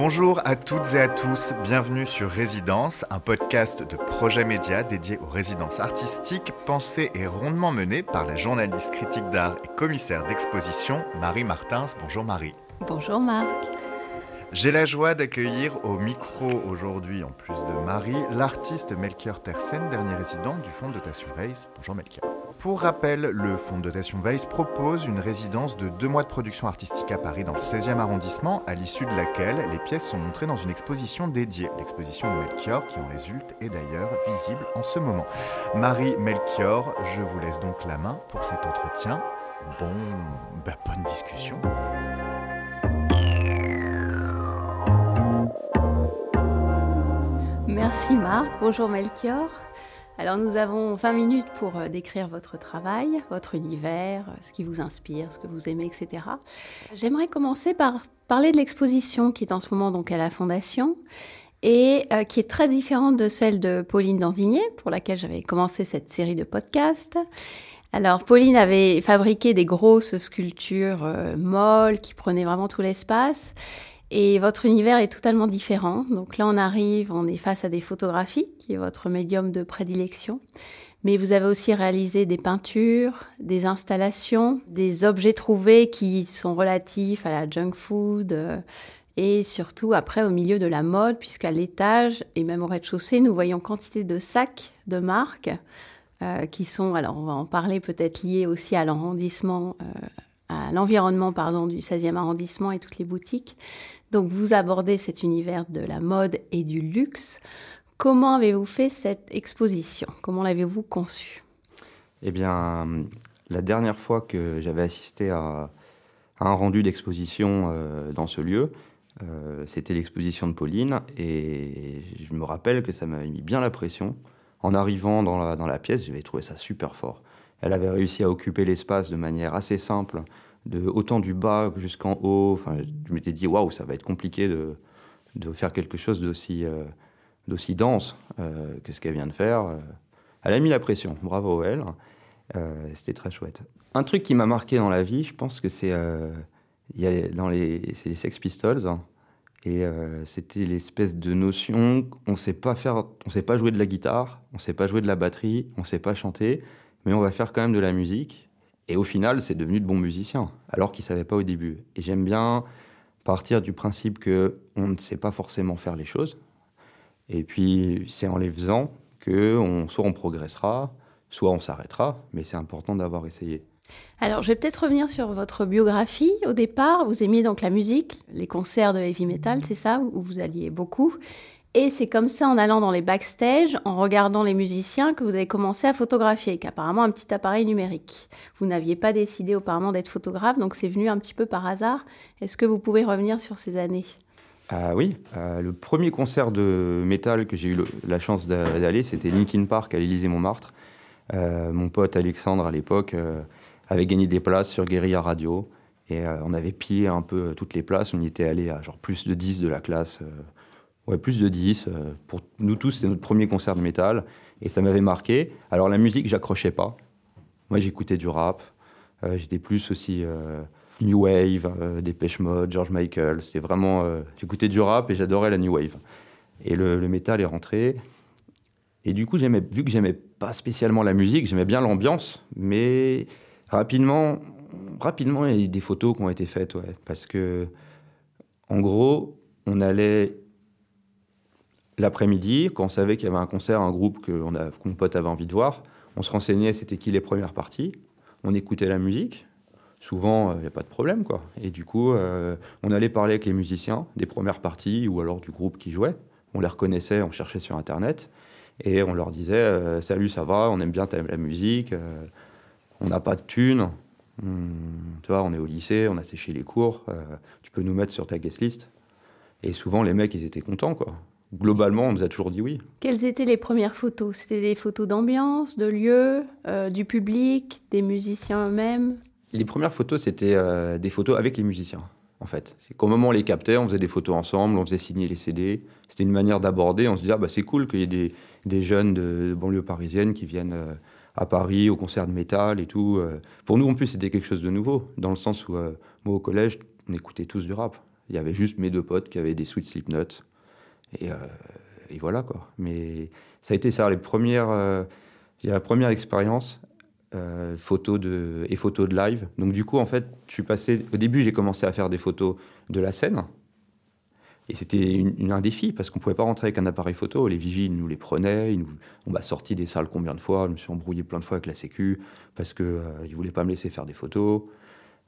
Bonjour à toutes et à tous, bienvenue sur Résidence, un podcast de projet média dédié aux résidences artistiques, pensées et rondement menées par la journaliste critique d'art et commissaire d'exposition Marie Martins. Bonjour Marie. Bonjour Marc. J'ai la joie d'accueillir au micro aujourd'hui, en plus de Marie, l'artiste Melchior Tersen, dernier résident du fonds de dotation Weiss. Bonjour Melchior. Pour rappel, le fonds de dotation Weiss propose une résidence de deux mois de production artistique à Paris dans le 16e arrondissement, à l'issue de laquelle les pièces sont montrées dans une exposition dédiée. L'exposition de Melchior, qui en résulte, est d'ailleurs visible en ce moment. Marie Melchior, je vous laisse donc la main pour cet entretien. Bon, bah, bonne discussion. Merci Marc. Bonjour Melchior. Alors nous avons 20 minutes pour euh, décrire votre travail, votre univers, euh, ce qui vous inspire, ce que vous aimez, etc. J'aimerais commencer par parler de l'exposition qui est en ce moment donc à la Fondation et euh, qui est très différente de celle de Pauline Dandigné, pour laquelle j'avais commencé cette série de podcasts. Alors Pauline avait fabriqué des grosses sculptures molles qui prenaient vraiment tout l'espace. Et votre univers est totalement différent. Donc là, on arrive, on est face à des photographies, qui est votre médium de prédilection. Mais vous avez aussi réalisé des peintures, des installations, des objets trouvés qui sont relatifs à la junk food euh, et surtout après au milieu de la mode, puisqu'à l'étage et même au rez-de-chaussée, nous voyons quantité de sacs de marques euh, qui sont, alors on va en parler peut-être liés aussi à l'arrondissement, euh, à l'environnement pardon du 16e arrondissement et toutes les boutiques. Donc vous abordez cet univers de la mode et du luxe. Comment avez-vous fait cette exposition? Comment l'avez-vous conçue? Eh bien, la dernière fois que j'avais assisté à, un rendu d'exposition euh, dans ce lieu, euh, c'était l'exposition de Pauline, et je me rappelle que ça m'avait mis bien la pression. En arrivant dans la, dans la pièce, j'avais trouvé ça super fort. Elle avait réussi à occuper l'espace de manière assez simple, autant du bas jusqu'en haut. Enfin, je m'étais dit waouh, ça va être compliqué de, faire quelque chose d'aussi euh, dense euh, que ce qu'elle vient de faire. Euh, elle a mis la pression. Bravo elle. C'était très chouette. Un truc qui m'a marqué dans la vie, je pense que c'est dans les les Sex Pistols. Hein. et c'était l'espèce de notion, on sait pas faire, on sait pas jouer de la guitare, on sait pas jouer de la batterie, on sait pas chanter, mais on va faire quand même de la musique et au final, c'est devenu de bons musiciens, alors qu'ils ne savaient pas au début. Et j'aime bien partir du principe que on ne sait pas forcément faire les choses. Et puis, c'est en les faisant que soit on progressera, soit on s'arrêtera. Mais c'est important d'avoir essayé. Alors, je vais peut-être revenir sur votre biographie. Au départ, vous aimiez donc la musique, les concerts de heavy metal, c'est ça, où vous alliez beaucoup. Et c'est comme ça, en allant dans les backstage, en regardant les musiciens, que vous avez commencé à photographier, avec apparemment un petit appareil numérique. Vous n'aviez pas décidé auparavant d'être photographe, donc c'est venu un petit peu par hasard. Est-ce que vous pouvez revenir sur ces années? Ah oui, euh, le premier concert de métal que j'ai eu la chance d'aller, c'était Linkin Park à l'Élysée-Montmartre. Euh, mon pote Alexandre, à l'époque, euh, avait gagné des places sur Guerilla Radio. Et on avait pillé un peu toutes les places. On y était allé à genre plus de 10 de la classe Ouais, plus de 10. Euh, pour nous tous, c'était notre premier concert de métal. Et ça m'avait marqué. Alors, la musique, j'accrochais pas. Moi, j'écoutais du rap. Euh, j'étais plus aussi euh, New Wave, Dépêche Mode, George Michael. C'était vraiment. j'écoutais du rap et j'adorais la New Wave. Et le, le, métal est rentré. Et du coup, vu que j'aimais pas spécialement la musique, j'aimais bien l'ambiance. Mais rapidement, rapidement, il y a des photos qui ont été faites. Ouais, parce que, en gros, on allait L'après-midi, quand on savait qu'il y avait un concert, un groupe que, mon pote avait envie de voir, on se renseignait c'était qui les premières parties, on écoutait la musique, souvent il n'y a pas de problème quoi. Et du coup, euh, on allait parler avec les musiciens des premières parties ou alors du groupe qui jouait. On les reconnaissait, on cherchait sur internet et on leur disait euh, salut ça va, on aime bien la musique, euh, on n'a pas de thunes, hmm, tu vois, on est au lycée, on a séché les cours, tu peux nous mettre sur ta guest list. Et souvent les mecs ils étaient contents quoi globalement, on nous a toujours dit oui. Quelles étaient les premières photos? C'était des photos d'ambiance, de lieu, euh, du public, des musiciens eux-mêmes? Les premières photos, c'était euh, des photos avec les musiciens, en fait. C'est qu'au moment où on les captait, on faisait des photos ensemble, on faisait signer les CD. C'était une manière d'aborder. On se disait, ah, bah, c'est cool qu'il y ait des, jeunes de, banlieue parisienne qui viennent euh, à Paris au concert de métal et tout. Pour nous, en plus, c'était quelque chose de nouveau, dans le sens où, moi, au collège, on écoutait tous du rap. Il y avait juste mes deux potes qui avaient des Sweet Slipknot. Et, et voilà quoi. Mais ça a été ça, les premières, la première expérience euh, photos de, et photos de live. Donc du coup, en fait, je suis passé. Au début, j'ai commencé à faire des photos de la scène. Et c'était un défi parce qu'on pouvait pas rentrer avec un appareil photo. Les vigiles nous les prenaient. On m'a sorti des salles combien de fois Je me suis embrouillé plein de fois avec la Sécu parce euh, ne voulaient pas me laisser faire des photos.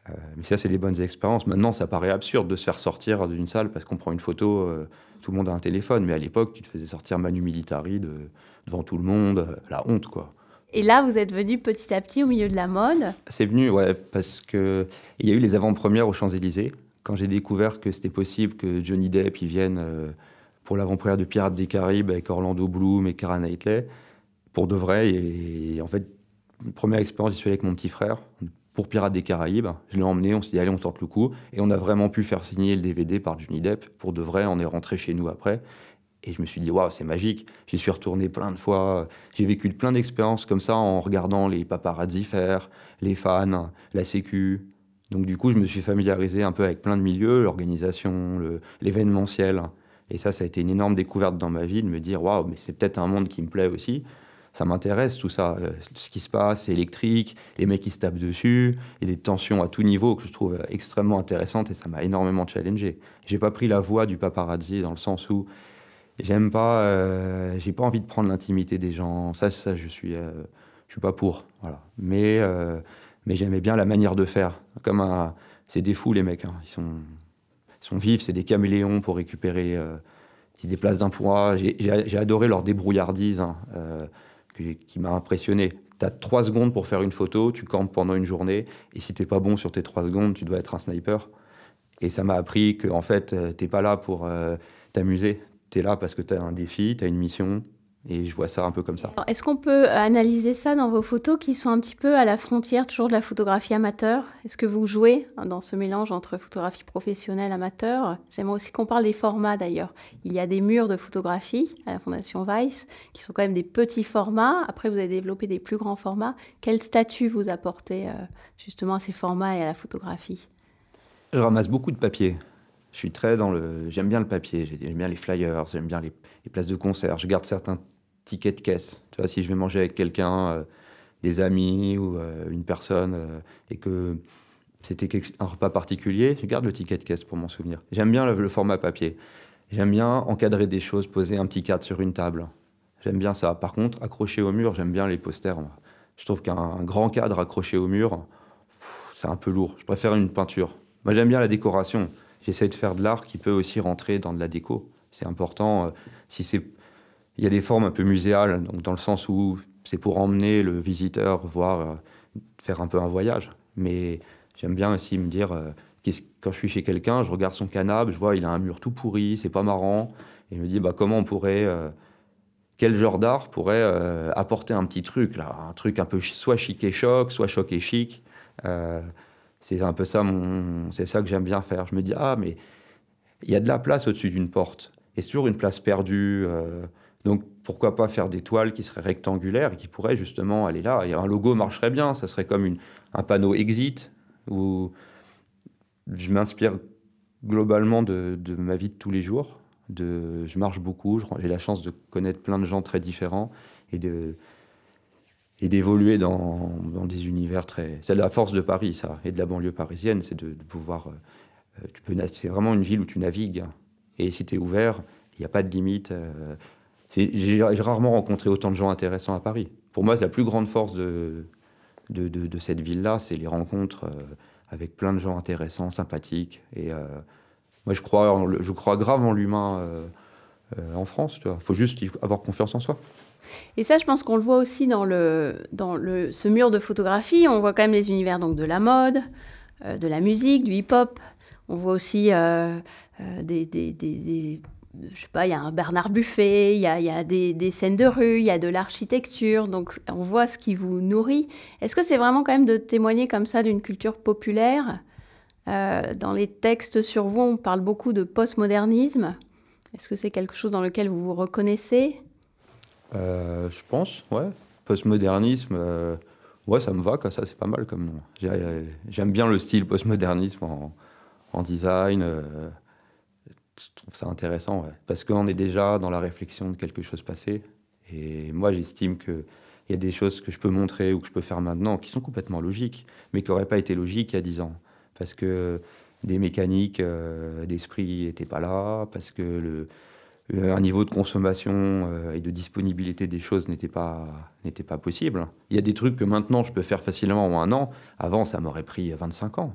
Euh, mais ça, c'est des bonnes expériences. Maintenant, ça paraît absurde de se faire sortir d'une salle parce qu'on prend une photo. Euh, tout le monde a un téléphone. Mais à l'époque, tu te faisais sortir Manu Militari de, devant tout le monde. la honte, quoi. Et là, vous êtes venu petit à petit au milieu de la mode C'est venu, ouais, parce qu'il y a eu les avant-premières aux Champs-Élysées. Quand j'ai découvert que c'était possible que Johnny Depp y vienne euh, pour l'avant-première de Pirates des Caraïbes avec Orlando Bloom et Kara Knightley, pour de vrai. Et, en fait, première expérience, j'y suis allé avec mon petit frère pour Pirates des Caraïbes. Je l'ai emmené, on s'est dit, allez, on tente le coup. Et on a vraiment pu faire signer le DVD par Johnny Depp. Pour de vrai, on est rentré chez nous après. Et je me suis dit, waouh, c'est magique. J'y suis retourné plein de fois. J'ai vécu plein d'expériences comme ça en regardant les paparazzi faire, les fans, la sécu. Donc du coup, je me suis familiarisé un peu avec plein de milieux, l'organisation, l'événementiel. Et ça, ça a été une énorme découverte dans ma vie de me dire, waouh, mais c'est peut-être un monde qui me plaît aussi. Ça m'intéresse tout ça, euh, ce qui se passe, c'est électrique, les mecs qui se tapent dessus, et des tensions à tout niveau que je trouve extrêmement intéressantes et ça m'a énormément challengé. J'ai pas pris la voie du paparazzi dans le sens où J'aime pas, euh, j'ai pas envie de prendre l'intimité des gens. Ça, ça, je suis, euh, je suis pas pour. Voilà. Mais, mais j'aimais bien la manière de faire. Comme c'est des fous les mecs. Hein. Ils sont, ils sont vifs. C'est des caméléons pour récupérer. ils se déplacent d'un point. J'ai adoré leur débrouillardise hein, qui, m'a impressionné. Tu as trois secondes pour faire une photo, tu campes pendant une journée, et si t'es pas bon sur tes trois secondes, tu dois être un sniper. Et ça m'a appris que en fait, t'es pas là pour t'amuser, tu es là parce que tu as un défi, tu as une mission. Et je vois ça un peu comme ça. Est-ce qu'on peut analyser ça dans vos photos qui sont un petit peu à la frontière toujours de la photographie amateur? Est-ce que vous jouez dans ce mélange entre photographie professionnelle amateur? J'aimerais aussi qu'on parle des formats d'ailleurs. Il y a des murs de photographie à la Fondation Weiss qui sont quand même des petits formats. Après, vous avez développé des plus grands formats. Quel statut vous apportez euh, justement à ces formats et à la photographie? Je ramasse beaucoup de papier. Je suis très dans le. J'aime bien le papier, j'aime bien les flyers, j'aime bien les, places de concert. Je garde certains tickets de caisse. Tu vois, si je vais manger avec quelqu'un, euh, des amis ou euh, une personne, euh, et que c'était un repas particulier, je garde le ticket de caisse pour m'en souvenir. J'aime bien le, format papier. J'aime bien encadrer des choses, poser un petit cadre sur une table. J'aime bien ça. Par contre, accrocher au mur, j'aime bien les posters. Je trouve qu'un grand cadre accroché au mur, c'est un peu lourd. Je préfère une peinture. Moi, j'aime bien la décoration j'essaie de faire de l'art qui peut aussi rentrer dans de la déco. C'est important. Si c'est, il y a des formes un peu muséales, donc dans le sens où c'est pour emmener le visiteur voir, euh, faire un peu un voyage. Mais j'aime bien aussi me dire, euh, quand je suis chez quelqu'un, je regarde son canapé, je vois il a un mur tout pourri, c'est pas marrant, et je me dis bah comment on pourrait quel genre d'art pourrait apporter un petit truc là, un truc un peu soit chic et choc, soit choc et chic. C'est un peu ça, mon, c'est ça que j'aime bien faire. Je me dis, ah, mais il y a de la place au-dessus d'une porte. Et c'est toujours une place perdue. Donc pourquoi pas faire des toiles qui seraient rectangulaires et qui pourraient justement aller là? Et un logo marcherait bien. Ça serait comme un panneau exit où je m'inspire globalement de, ma vie de tous les jours. Je marche beaucoup. J'ai la chance de connaître plein de gens très différents et d'évoluer dans, des univers très. C'est la force de Paris, ça, et de la banlieue parisienne, c'est de, pouvoir. Euh, c'est vraiment une ville où tu navigues. Et si tu es ouvert, il n'y a pas de limite. Euh, j'ai rarement rencontré autant de gens intéressants à Paris. Pour moi, c'est la plus grande force de, de, de, cette ville-là, c'est les rencontres euh, avec plein de gens intéressants, sympathiques. Et moi, je crois, je crois grave en l'humain en France. Il faut juste avoir confiance en soi. Et ça, je pense qu'on le voit aussi dans, le, dans le, ce mur de photographie. On voit quand même les univers donc, de la mode, euh, de la musique, du hip-hop. On voit aussi euh, euh, des, des, des, Je sais pas, il y a un Bernard Buffet, il y a, des, scènes de rue, il y a de l'architecture. Donc, on voit ce qui vous nourrit. Est-ce que c'est vraiment quand même de témoigner comme ça d'une culture populaire? Dans les textes sur vous, on parle beaucoup de postmodernisme. Est-ce que c'est quelque chose dans lequel vous vous reconnaissez? Euh, je pense, ouais. Postmodernisme, euh, ouais, ça me va, ça c'est pas mal comme nom. J'aime bien le style postmodernisme en design. Euh, trouve ça intéressant, parce qu'on est déjà dans la réflexion de quelque chose passé. Et moi, j'estime qu'il y a des choses que je peux montrer ou que je peux faire maintenant qui sont complètement logiques, mais qui n'auraient pas été logiques il y a 10 ans. Parce que des mécaniques euh, d'esprit n'étaient pas là, parce que euh, un niveau de consommation euh, et de disponibilité des choses n'était pas, n'était pas possible. Il y a des trucs que maintenant je peux faire facilement en un an. Avant, ça m'aurait pris 25 ans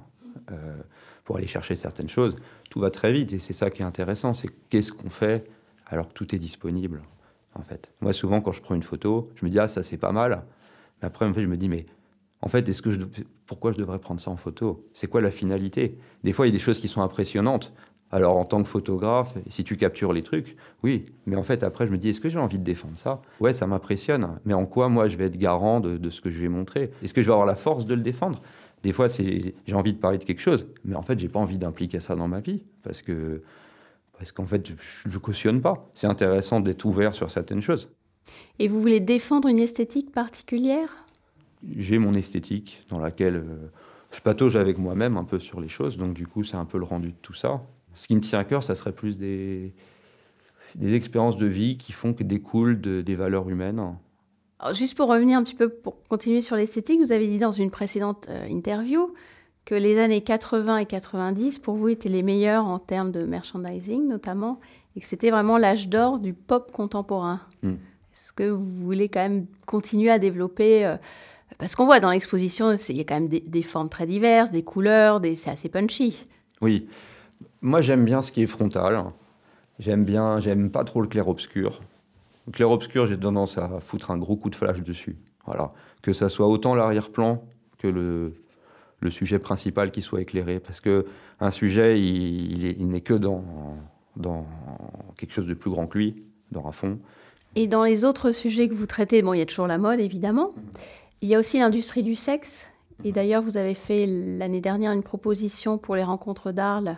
pour aller chercher certaines choses. Tout va très vite et c'est ça qui est intéressant. C'est qu'est-ce qu'on fait alors que tout est disponible, en fait. Moi, souvent, quand je prends une photo, je me dis, ah, ça c'est pas mal. Mais après, en fait, je me dis, mais en fait, est-ce que je, pourquoi je devrais prendre ça en photo? C'est quoi la finalité? Des fois, il y a des choses qui sont impressionnantes. Alors, en tant que photographe, si tu captures les trucs, oui. Mais en fait, après, je me dis, est-ce que j'ai envie de défendre ça? Ouais, ça m'impressionne. Mais en quoi, moi, je vais être garant de, ce que je vais montrer? Est-ce que je vais avoir la force de le défendre? Des fois, j'ai envie de parler de quelque chose, mais en fait, j'ai pas envie d'impliquer ça dans ma vie. Parce que parce qu'en fait, je, ne cautionne pas. C'est intéressant d'être ouvert sur certaines choses. Et vous voulez défendre une esthétique particulière? J'ai mon esthétique dans laquelle euh, je patauge avec moi-même un peu sur les choses. Donc du coup, c'est un peu le rendu de tout ça. Ce qui me tient à cœur, ça serait plus des, des expériences de vie qui font que découlent de, des valeurs humaines. Juste pour revenir un petit peu, pour continuer sur l'esthétique, vous avez dit dans une précédente euh, interview que les années 80 et 90, pour vous, étaient les meilleures en termes de merchandising notamment, et que c'était vraiment l'âge d'or du pop contemporain. Hmm. Est-ce que vous voulez quand même continuer à développer euh, parce qu'on voit dans l'exposition, il y a quand même des, formes très diverses, des couleurs, des, c'est assez punchy. Oui. Moi, j'aime bien ce qui est frontal. J'aime bien, j'aime pas trop le clair-obscur. Le clair-obscur, j'ai tendance à foutre un gros coup de flash dessus. Voilà. Que ça soit autant l'arrière-plan que le, le sujet principal qui soit éclairé. Parce que un sujet, il, il n'est que dans, dans quelque chose de plus grand que lui, dans un fond. Et dans les autres sujets que vous traitez, bon, il y a toujours la mode, évidemment. Il y a aussi l'industrie du sexe. Et mhm. d'ailleurs, vous avez fait l'année dernière une proposition pour les rencontres d'Arles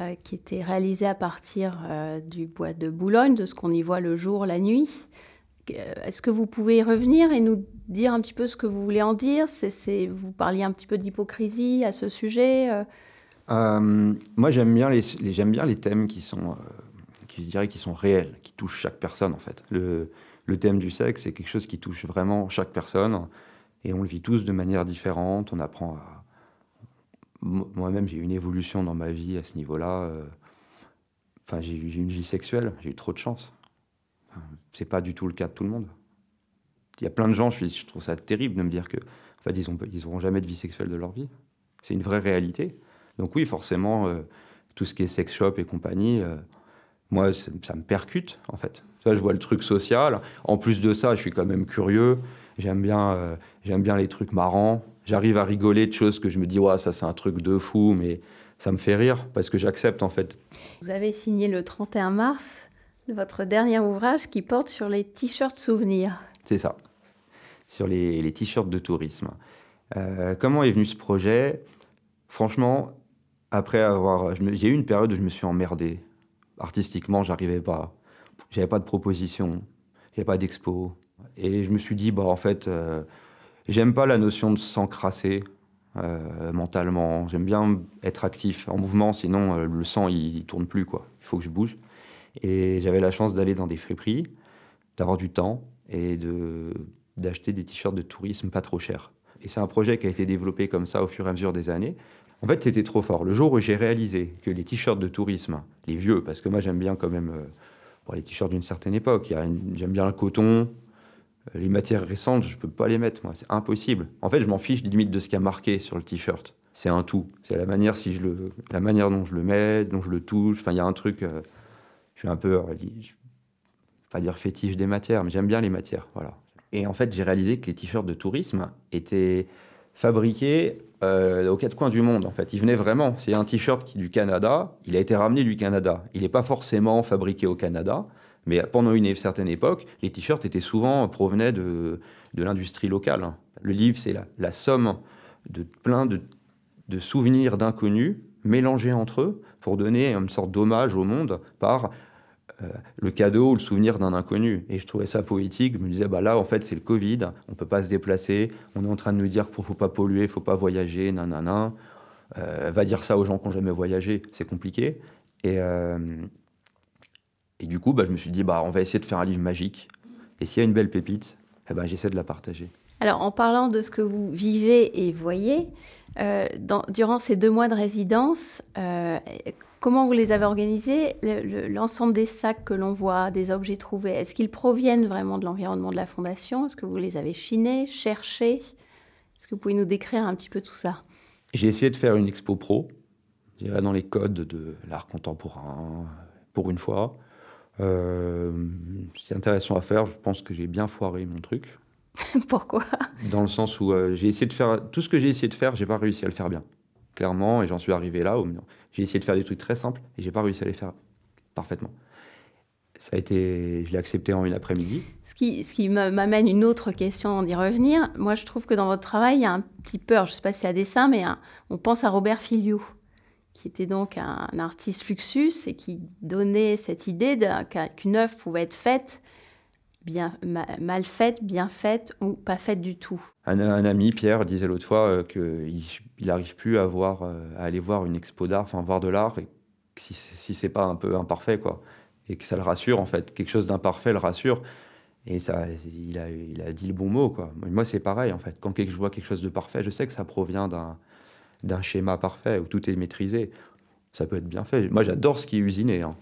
euh, qui était réalisée à partir euh, du bois de Boulogne, de ce qu'on y voit le jour, la nuit. Euh, est-ce que vous pouvez y revenir et nous dire un petit peu ce que vous voulez en dire? Vous parliez un petit peu d'hypocrisie à ce sujet Moi, j'aime bien les, thèmes qui sont, je dirais, qui sont réels, qui touchent chaque personne en fait. Le, le thème du sexe, c'est quelque chose qui touche vraiment chaque personne. Et on le vit tous de manière différente. On apprend à. Moi-même, j'ai eu une évolution dans ma vie à ce niveau-là. Euh, enfin, j'ai eu une vie sexuelle, j'ai eu trop de chance. c'est pas du tout le cas de tout le monde. Il y a plein de gens, je, trouve ça terrible de me dire que, en fait, ils n'auront jamais de vie sexuelle de leur vie. C'est une vraie réalité. Donc oui, forcément, euh, tout ce qui est sex shop et compagnie, euh, moi, ça me percute, en fait. je vois le truc social. En plus de ça, je suis quand même curieux. J'aime bien, j'aime bien les trucs marrants. J'arrive à rigoler de choses que je me dis, ouais, ça c'est un truc de fou, mais ça me fait rire parce que j'accepte en fait. Vous avez signé le 31 mars votre dernier ouvrage qui porte sur les t-shirts souvenirs. C'est ça, sur les, t-shirts de tourisme. Euh, comment est venu ce projet? Franchement, après avoir. J'ai eu une période où je me suis emmerdé. Artistiquement, j'arrivais pas. J'avais pas de proposition, j'avais pas d'expo, et je me suis dit, bah, en fait, euh, j'aime pas la notion de s'encrasser euh, mentalement. J'aime bien être actif, en mouvement, sinon euh, le sang, il, tourne plus, quoi. Il faut que je bouge. Et j'avais la chance d'aller dans des friperies, d'avoir du temps et de, d'acheter des t-shirts de tourisme pas trop chers. Et c'est un projet qui a été développé comme ça au fur et à mesure des années. En fait, c'était trop fort. Le jour où j'ai réalisé que les t-shirts de tourisme, les vieux, parce que moi j'aime bien quand même les t-shirts d'une certaine époque, j'aime bien le coton, euh, les matières récentes, je peux pas les mettre, moi, c'est impossible. En fait, je m'en fiche limite de ce qui a marqué sur le t-shirt. C'est un tout. C'est la manière si je le, la manière dont je le mets, dont je le touche. Enfin, il y a un truc. Euh, je suis un peu, je vais pas dire fétiche des matières, mais j'aime bien les matières, voilà. Et en fait, j'ai réalisé que les t-shirts de tourisme étaient fabriqués euh, aux quatre coins du monde. En fait, ils venaient vraiment. C'est un t-shirt qui du Canada. Il a été ramené du Canada. Il n'est pas forcément fabriqué au Canada. Mais pendant une certaine époque, les t-shirts étaient souvent provenaient de, de l'industrie locale. Le livre, c'est la, somme de plein de, de souvenirs d'inconnus mélangés entre eux pour donner une sorte d'hommage au monde par euh, le cadeau ou le souvenir d'un inconnu. Et je trouvais ça poétique. Je me disais, bah là, en fait, c'est le Covid, on peut pas se déplacer, on est en train de nous dire qu'il ne faut pas polluer, faut pas voyager, nanana. Euh, va dire ça aux gens qui n'ont jamais voyagé, c'est compliqué. Et, et du coup, bah, je me suis dit, bah, on va essayer de faire un livre magique. Et s'il y a une belle pépite, eh ben, j'essaie de la partager. Alors, en parlant de ce que vous vivez et voyez, euh, durant ces deux mois de résidence, euh, comment vous les avez organisés L'ensemble des sacs que l'on voit, des objets trouvés, est-ce qu'ils proviennent vraiment de l'environnement de la Fondation? Est-ce que vous les avez chinés, cherchés? Est-ce que vous pouvez nous décrire un petit peu tout ça? J'ai essayé de faire une expo pro, je dirais dans les codes de l'art contemporain, pour une fois. Euh, c'est intéressant à faire, je pense que j'ai bien foiré mon truc. Pourquoi? Dans le sens où euh, j'ai essayé de faire tout ce que j'ai essayé de faire, j'ai pas réussi à le faire bien. Clairement, et j'en suis arrivé là où j'ai essayé de faire des trucs très simples et j'ai pas réussi à les faire parfaitement. Ça a été, je l'ai accepté en une après-midi. Ce qui, ce qui m'amène une autre question d'y revenir. Moi, je trouve que dans votre travail, il y a un petit peur, je sais pas si c'est à dessein, mais on pense à Robert Filiou, qui était donc un, artiste fluxus et qui donnait cette idée qu'une œuvre pouvait être faite bien, mal faite, bien faite ou pas faite du tout. Un, ami, Pierre, disait l'autre fois euh, qu'il n'arrive plus à, voir, euh, à aller voir une expo d'art, enfin voir de l'art, si, si c'est pas un peu imparfait, quoi. Et que ça le rassure, en fait. Quelque chose d'imparfait le rassure. Et ça, il a, il a dit le bon mot, quoi. Moi, c'est pareil, en fait. Quand je vois quelque chose de parfait, je sais que ça provient d'un, d'un schéma parfait où tout est maîtrisé. Ça peut être bien fait. Moi, j'adore ce qui est usiné. Hein.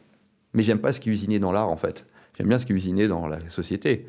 Mais j'aime pas ce qui est usiné dans l'art, en fait. J'aime bien ce qui est usiné dans la société.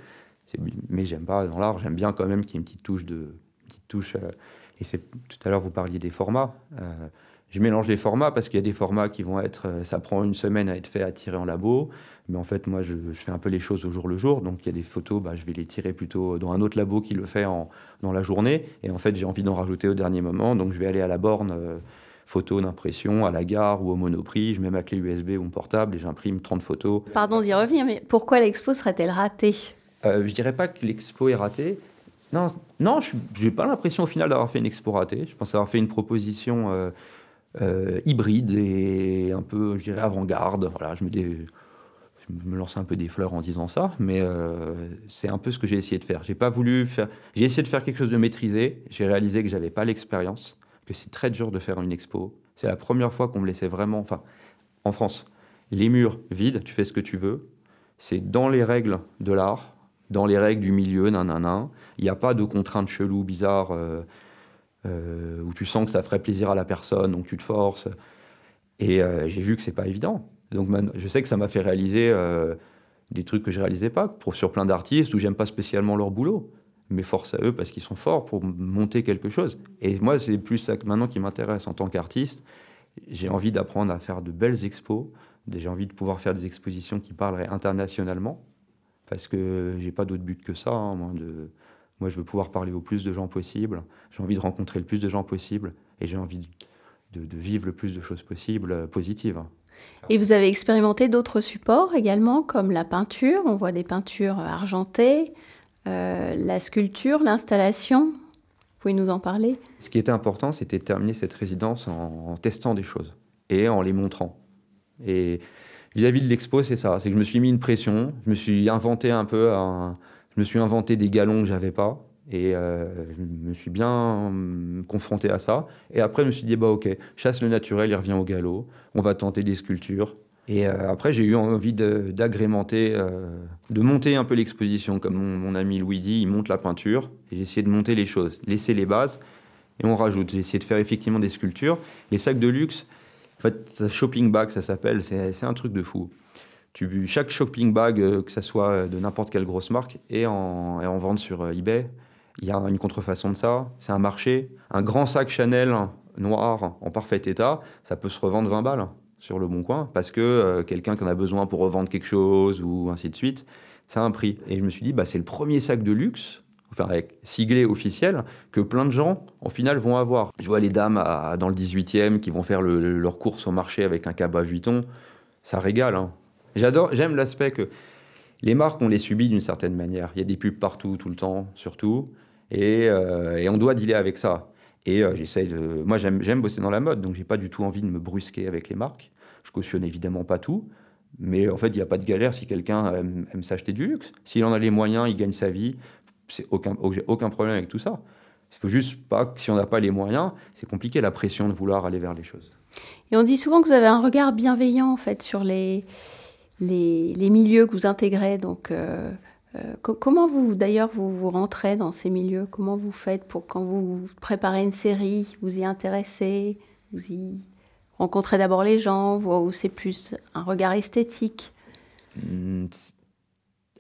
Mais j'aime pas dans l'art. J'aime bien quand même qu'il y ait une petite touche de. petite touche, euh, et c'est tout à l'heure, vous parliez des formats. Euh, je mélange les formats parce qu'il y a des formats qui vont être. Euh, ça prend une semaine à être fait, à tirer en labo. Mais en fait, moi, je, fais un peu les choses au jour le jour. Donc, il y a des photos, bah, je vais les tirer plutôt dans un autre labo qui le fait en, dans la journée. Et en fait, j'ai envie d'en rajouter au dernier moment. Donc, je vais aller à la borne photo d'impression à la gare ou au Monoprix. Je mets ma clé USB ou mon portable et j'imprime 30 photos. Pardon d'y revenir, mais pourquoi l'expo serait-elle ratée? Euh, Je dirais pas que l'expo est ratée. Non, non je n'ai pas l'impression au final d'avoir fait une expo ratée. Je pense avoir fait une proposition euh, euh, hybride et un peu, je dirais, avant-garde. Voilà, je me, je me lance un peu des fleurs en disant ça, mais euh, c'est un peu ce que j'ai essayé de faire. J'ai pas voulu faire. J'ai essayé de faire quelque chose de maîtrisé. J'ai réalisé que j'avais pas l'expérience que c'est très dur de faire une expo. C'est la première fois qu'on me laissait vraiment, enfin, en France, les murs vides, tu fais ce que tu veux. C'est dans les règles de l'art, dans les règles du milieu, nan, nan, nan. Il n'y a pas de contraintes cheloues, bizarres, euh, euh, où tu sens que ça ferait plaisir à la personne, donc tu te forces. Et euh, j'ai vu que c'est pas évident. Donc je sais que ça m'a fait réaliser des trucs que je réalisais pas, pour, sur plein d'artistes où j'aime pas spécialement leur boulot mais force à eux parce qu'ils sont forts pour monter quelque chose. Et moi, c'est plus ça maintenant qui m'intéresse en tant qu'artiste. J'ai envie d'apprendre à faire de belles expos. J'ai envie de pouvoir faire des expositions qui parleraient internationalement, parce que j'ai pas d'autre but que ça. Hein, moi, de... moi, je veux pouvoir parler au plus de gens possible. J'ai envie de rencontrer le plus de gens possible, et j'ai envie de, de, vivre le plus de choses possibles euh, positives. Et vous avez expérimenté d'autres supports également, comme la peinture. On voit des peintures argentées, euh, la sculpture, l'installation. Vous pouvez nous en parler? Ce qui était important, c'était de terminer cette résidence en, testant des choses et en les montrant. Et vis-à-vis de l'expo, c'est ça. C'est que je me suis mis une pression. Je me suis inventé un peu, je me suis inventé des galons que j'avais pas. Et euh, je me suis bien hum, confronté à ça. Et après, je me suis dit, bah ok, chasse le naturel, il revient au galop. On va tenter des sculptures. Et euh, après, j'ai eu envie d'agrémenter, euh, de, monter un peu l'exposition. Comme mon, ami Louis dit, il monte la peinture. Et j'ai essayé de monter les choses, laisser les bases, et on rajoute. J'ai essayé de faire effectivement des sculptures. Les sacs de luxe, en fait, shopping bag, ça s'appelle, c'est un truc de fou. Tu, chaque shopping bag, euh, que ça soit de n'importe quelle grosse marque, est en, en vente sur eBay. Il y a une contrefaçon de ça, c'est un marché. Un grand sac Chanel noir en parfait état, ça peut se revendre 20 balles sur le bon coin parce que euh, quelqu'un qui en a besoin pour revendre quelque chose ou ainsi de suite, ça a un prix. Et je me suis dit, bah, c'est le premier sac de luxe, enfin avec siglé officiel, que plein de gens, au final, vont avoir. Je vois les dames dans le 18e qui vont faire leur course au marché avec un cabas Vuitton, ça régale. Hein. J'adore, j'aime l'aspect que les marques, on les subit d'une certaine manière. Il y a des pubs partout, tout le temps, surtout. Et, euh, on doit dealer avec ça. Et euh, j'essaye de. Moi, j'aime bosser dans la mode, donc j'ai pas du tout envie de me brusquer avec les marques. Je cautionne évidemment pas tout, mais en fait, il n'y a pas de galère si quelqu'un aime, s'acheter du luxe. S'il en a les moyens, il gagne sa vie. C'est aucun, aucun problème avec tout ça. Il faut juste pas que si on n'a pas les moyens, c'est compliqué la pression de vouloir aller vers les choses. Et on dit souvent que vous avez un regard bienveillant en fait sur les, les, milieux que vous intégrez. Donc, euh, euh, comment vous d'ailleurs vous, rentrez dans ces milieux? Comment vous faites pour quand vous préparez une série, vous y intéressez, vous y rencontrez d'abord les gens, ou c'est plus un regard esthétique? Hmm,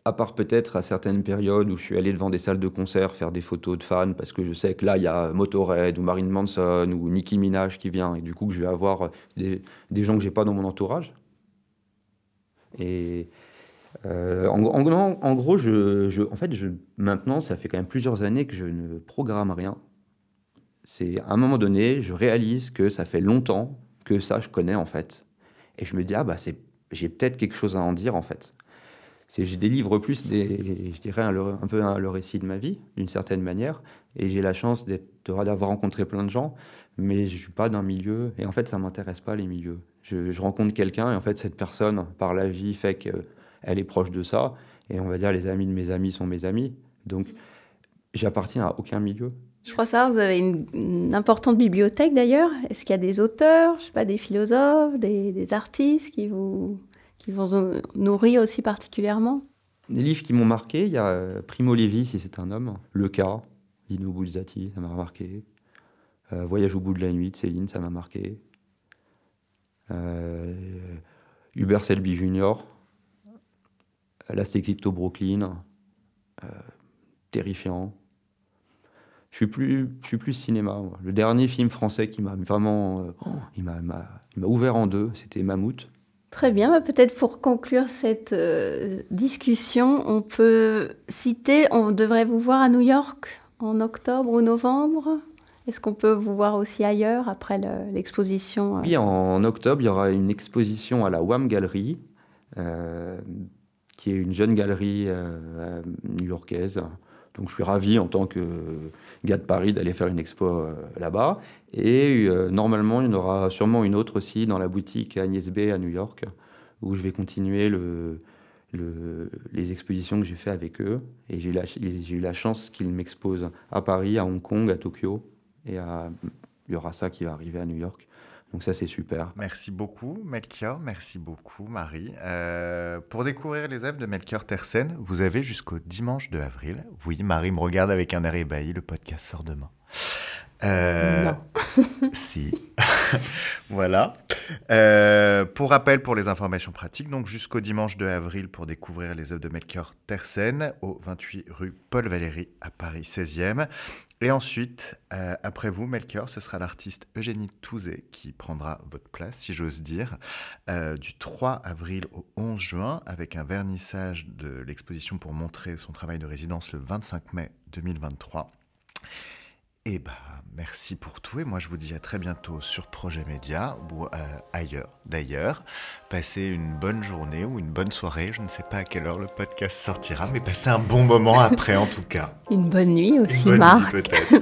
à part peut-être à certaines périodes où je suis allé devant des salles de concert faire des photos de fans parce que je sais que là il y a Motorhead ou Marine Manson ou Nicki Minaj qui vient et du coup que je vais avoir des, des gens que j'ai pas dans mon entourage. Et euh, en, gros, je, en fait, maintenant, ça fait quand même plusieurs années que je ne programme rien. C'est à un moment donné, je réalise que ça fait longtemps que ça, je connais en fait. Et je me dis, ah bah, j'ai peut-être quelque chose à en dire en fait je délivre plus des, je dirais un, peu le récit de ma vie d'une certaine manière et j'ai la chance d'avoir rencontré plein de gens mais je suis pas d'un milieu et en fait ça m'intéresse pas les milieux je, rencontre quelqu'un et en fait cette personne par la vie fait qu'elle est proche de ça et on va dire les amis de mes amis sont mes amis donc j'appartiens à aucun milieu je crois ça, vous avez une, importante bibliothèque d'ailleurs. Est-ce qu'il y a des auteurs, je sais pas, des philosophes, des artistes qui vous, qui vous aussi particulièrement? Des livres qui m'ont marqué, il y a euh, Primo Levi, si c'est un homme, Le Cas, Lino Bulzati, ça m'a marqué. Euh, Voyage au bout de la nuit de Céline, ça m'a marqué. Euh, Hubert Selby Jr., L'Astexito Brooklyn, terrifiant. Je suis plus, je suis plus cinéma. Le dernier film français qui m'a vraiment, oh, il m'a ouvert en deux, c'était Mammouth. Très bien, bah, peut-être pour conclure cette euh, discussion, on peut citer, on devrait vous voir à New York en octobre ou novembre? Est-ce qu'on peut vous voir aussi ailleurs après l'exposition euh? Oui, en octobre, il y aura une exposition à la WAM Gallery, euh, qui est une jeune galerie new-yorkaise. Donc je suis ravi en tant que gars de Paris d'aller faire une expo là-bas. Et euh, normalement, il y en aura sûrement une autre aussi dans la boutique Agnès B à New York, où je vais continuer le, les expositions que j'ai fait avec eux. Et j'ai eu la chance qu'ils m'exposent à Paris, à Hong Kong, à Tokyo. Et il y aura ça qui va arriver à New York. Donc ça, c'est super. Merci beaucoup, Melchior. Merci beaucoup, Marie. Euh, pour découvrir les œuvres de Melchior Tersen, vous avez jusqu'au dimanche 2 avril. Oui, Marie me regarde avec un air ébahi. Le podcast sort demain. Euh, non. si. voilà. Euh, pour rappel, pour les informations pratiques, donc jusqu'au dimanche 2 avril pour découvrir les œuvres de Melchior Tersen au 28 rue Paul Valéry à Paris 16e. Et ensuite, euh, après vous, Melchior, ce sera l'artiste Eugénie Touzé qui prendra votre place, si j'ose dire, du 3 avril au 11 juin, avec un vernissage de l'exposition pour montrer son travail de résidence le 25 mai 2023. Et bah, merci pour tout. Et moi, je vous dis à très bientôt sur Projet Média ou euh, ailleurs d'ailleurs. Passez une bonne journée ou une bonne soirée. Je ne sais pas à quelle heure le podcast sortira, mais passez un bon moment après en tout cas. Une bonne nuit aussi, Marc. peut-être.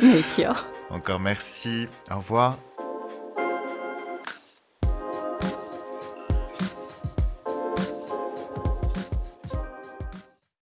Encore merci. Au revoir.